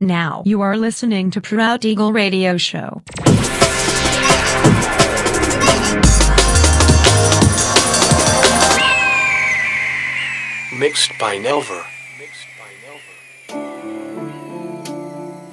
Now you are listening to Proud Eagle Radio Show. Mixed by Nelver.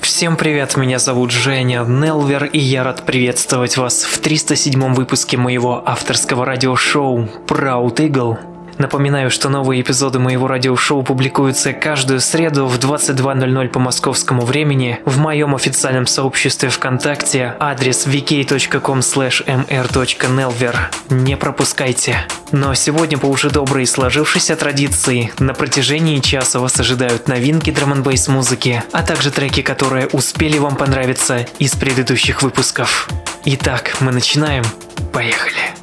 Всем привет, меня зовут Женя Нелвер, и я рад приветствовать вас в 307 выпуске моего авторского радиошоу Proud Eagle. Напоминаю, что новые эпизоды моего радиошоу публикуются каждую среду в 22.00 по московскому времени в моем официальном сообществе ВКонтакте, адрес vk.com mr.nelver. Не пропускайте. Но сегодня по уже доброй сложившейся традиции на протяжении часа вас ожидают новинки драм музыки, а также треки, которые успели вам понравиться из предыдущих выпусков. Итак, мы начинаем. Поехали.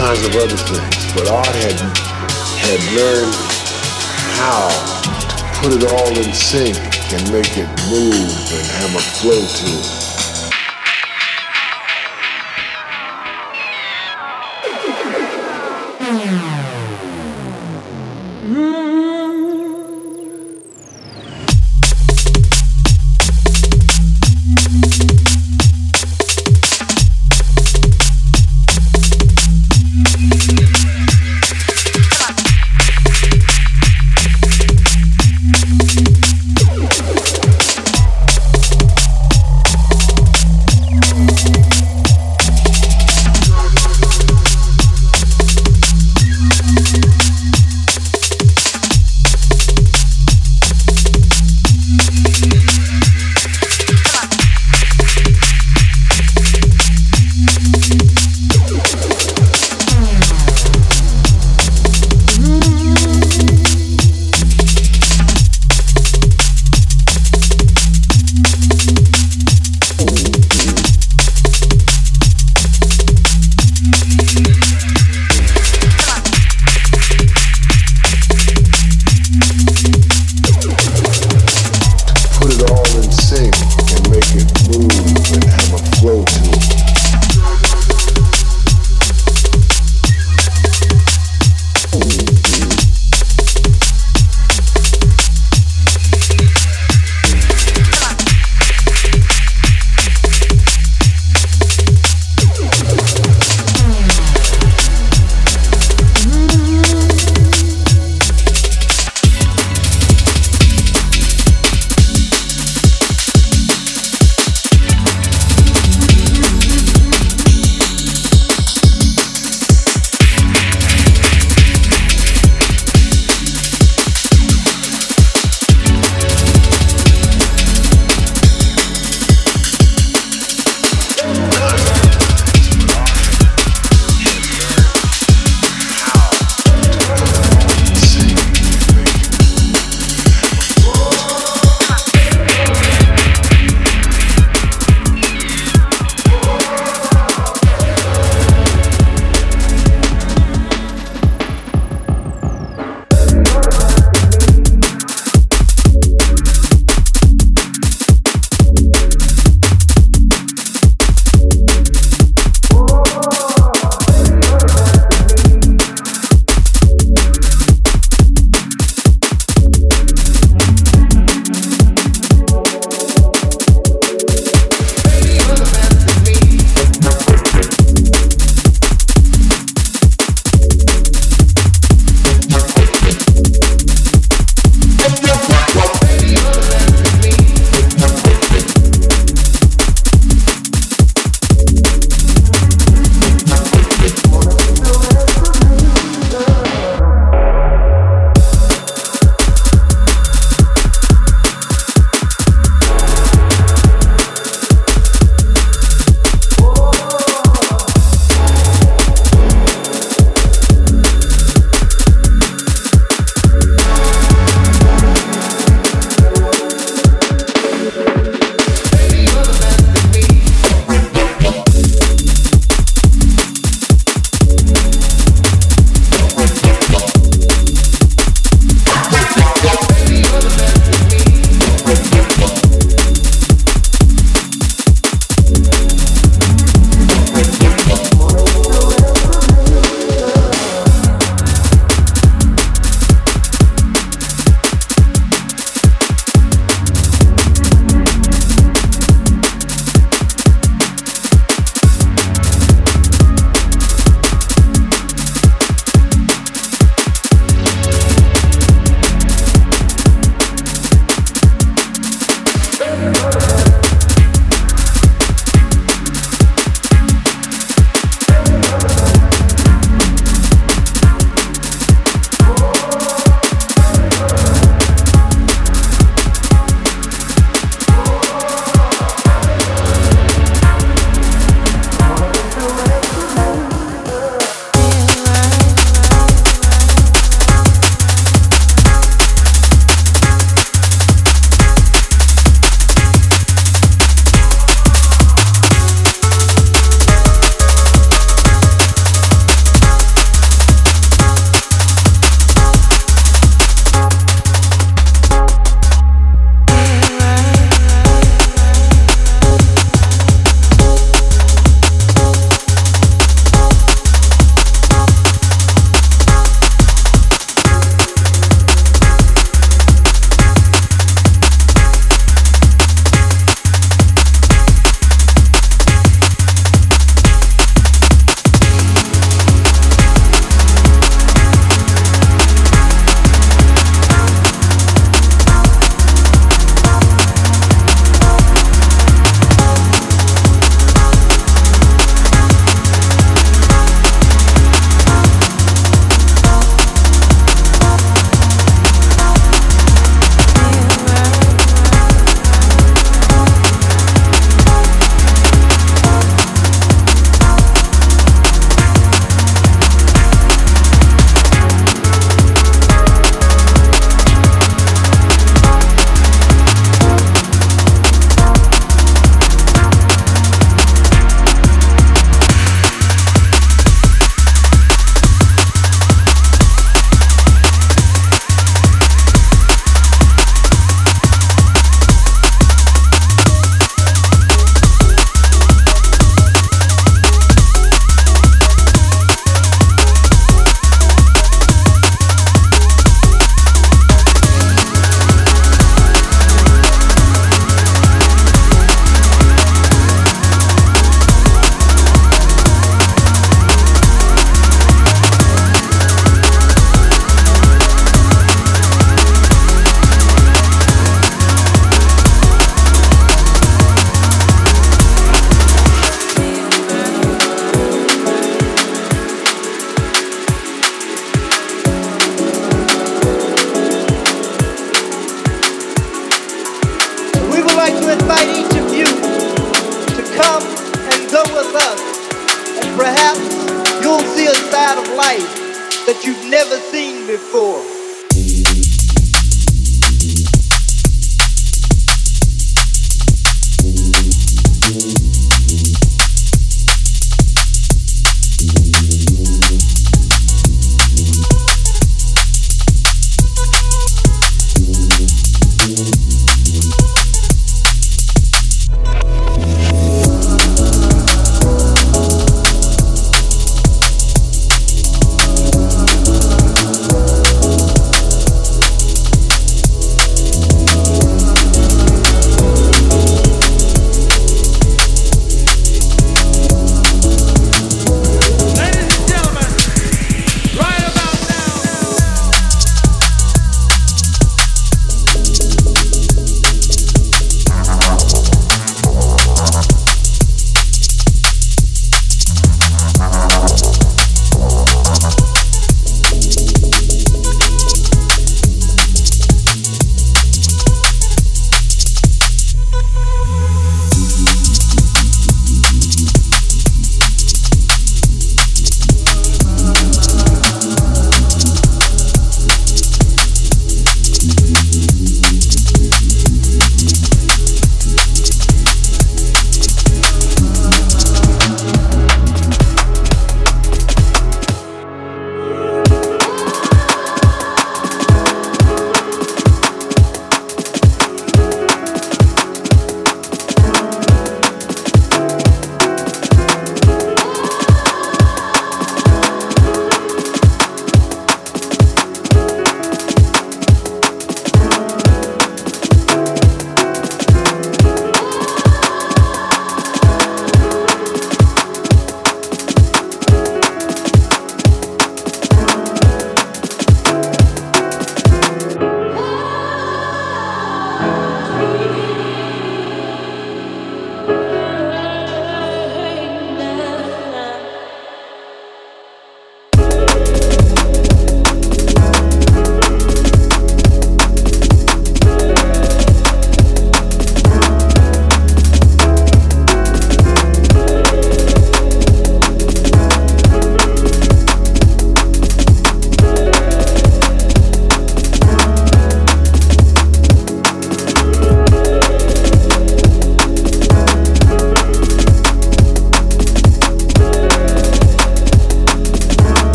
Kinds of other things, but Art had had learned how to put it all in sync and make it move and have a flow to it.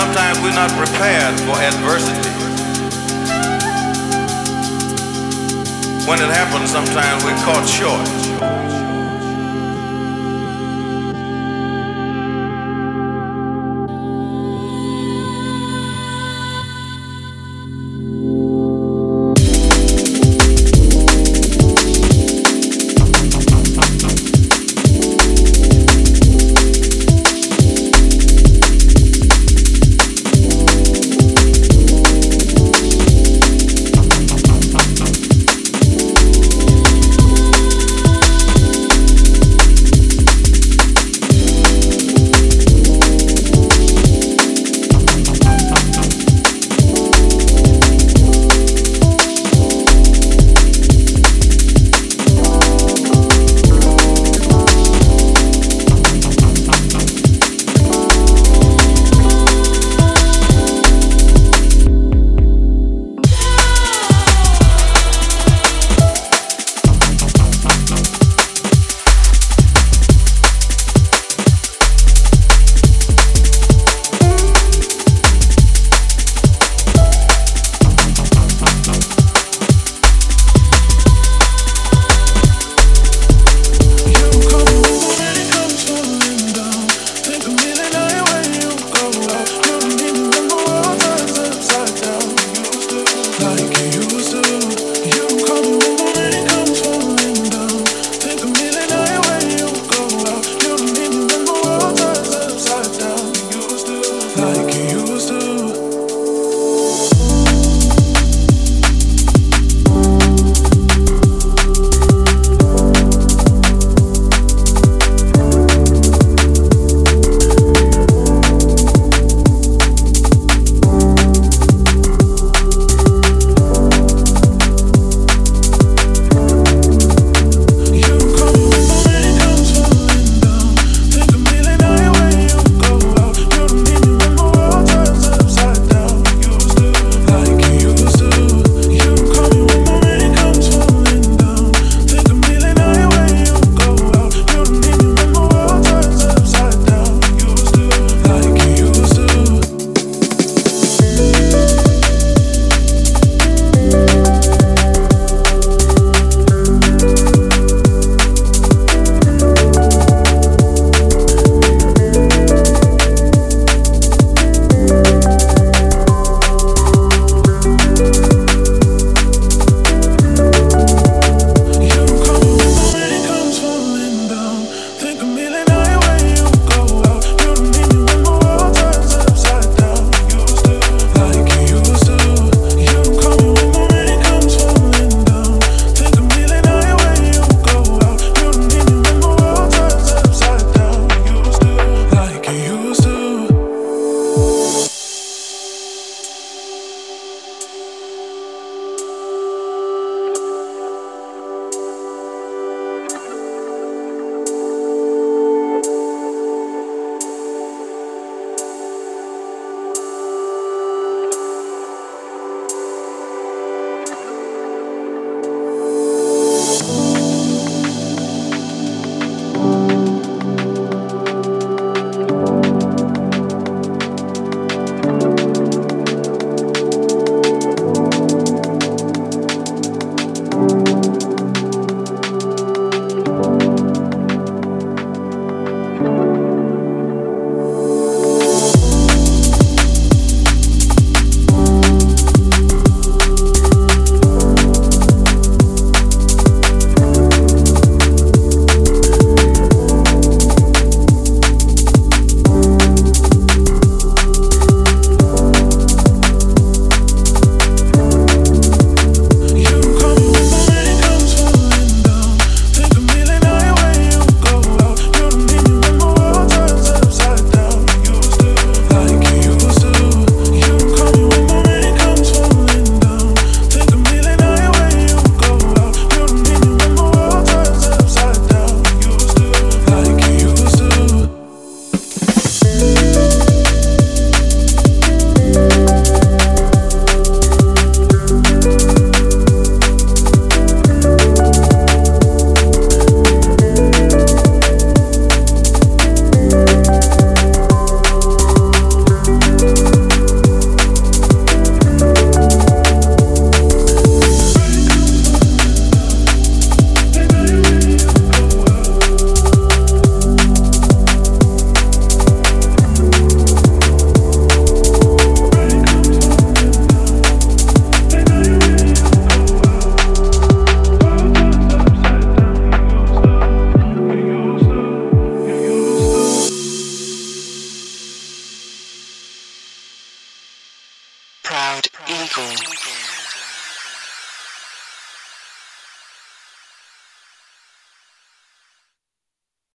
Sometimes we're not prepared for adversity. When it happens, sometimes we're caught short.